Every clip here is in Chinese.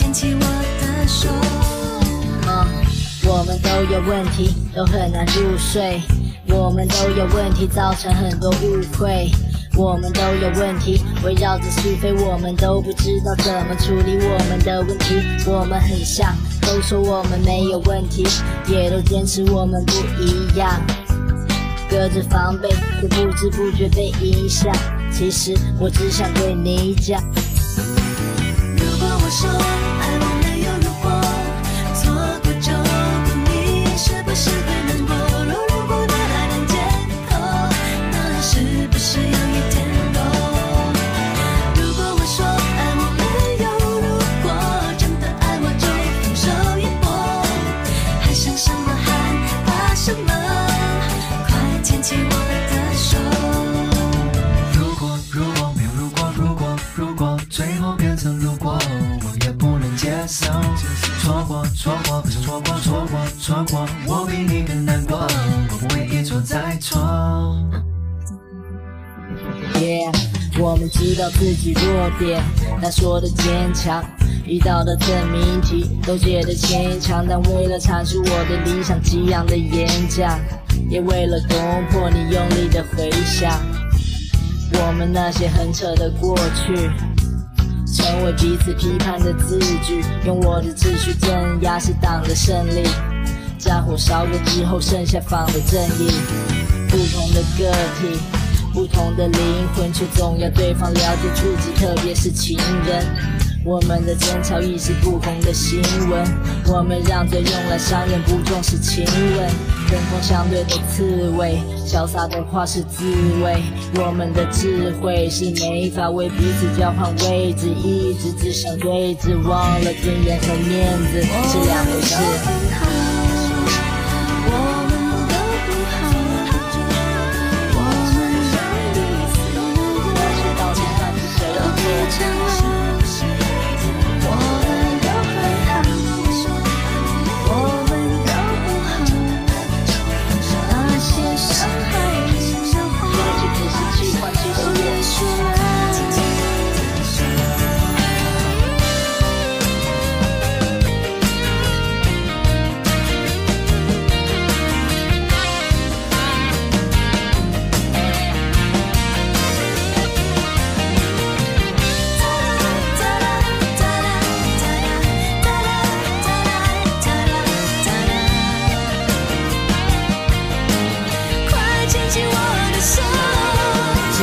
牵起我的手。我们都有问题，都很难入睡。我们都有问题，造成很多误会。我们都有问题，围绕着讯飞。我们都不知道怎么处理我们的问题。我们很像，都说我们没有问题，也都坚持我们不一样。隔着防备，会不知不觉被影响。其实我只想对你讲。说爱我没有如果错过就过你是不是会难过？若如果拿来当借口，那是不是要一天多？如果我说爱我没有如果真的爱我就放手一搏，还想什么还怕什么？快牵起我的手。如果如果没有如果如果如果最后变成。错过，我比你更难过，我不会一错再错。Yeah，我们知道自己弱点，但说的坚强。遇到的证明题都觉得牵强，但为了阐述我的理想，激昂的演讲，也为了攻破你用力的回响。我们那些很扯的过去，成为彼此批判的字句，用我的秩序镇压是党的胜利。战火烧过之后，剩下放的正义。不同的个体，不同的灵魂，却总要对方了解自己，特别是情人。我们的争吵亦是不同的新闻，我们让嘴用来伤人，不重视亲吻。针锋相对的刺猬，潇洒的话是滋味。我们的智慧是没法为彼此交换位置，一直只想对峙，忘了尊严和面子是两回事。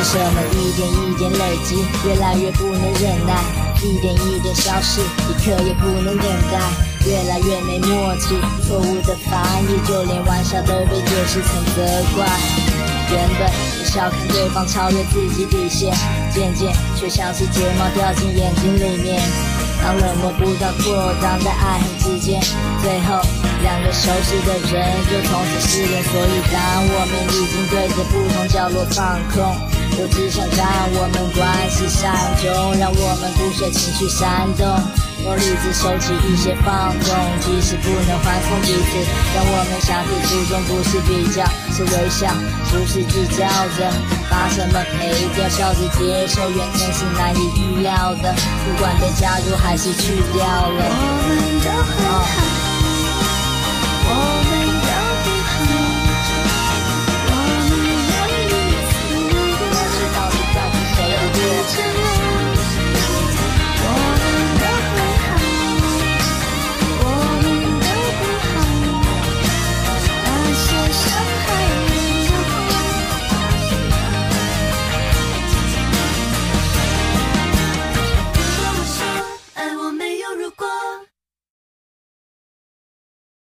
什么一点一点累积，越来越不能忍耐，一点一点消失，一刻也不能等待，越来越没默契，错误的翻译，就连玩笑都被解释成责怪。原本是笑看对方超越自己底线，渐渐却像是睫毛掉进眼睛里面。当冷漠不断扩张在爱恨之间，最后两个熟悉的人就从此失联。所以当我们已经对着不同角落放空，我只想让我们关系善终，让我们不随情绪煽动，用理智收起一些放纵，即使不能欢送彼此，让我们相处初衷不是比较，是微笑，不是计较着把什么赔掉，笑着接受远程是难以预料的，不管被加入还是去掉了。我们都很好，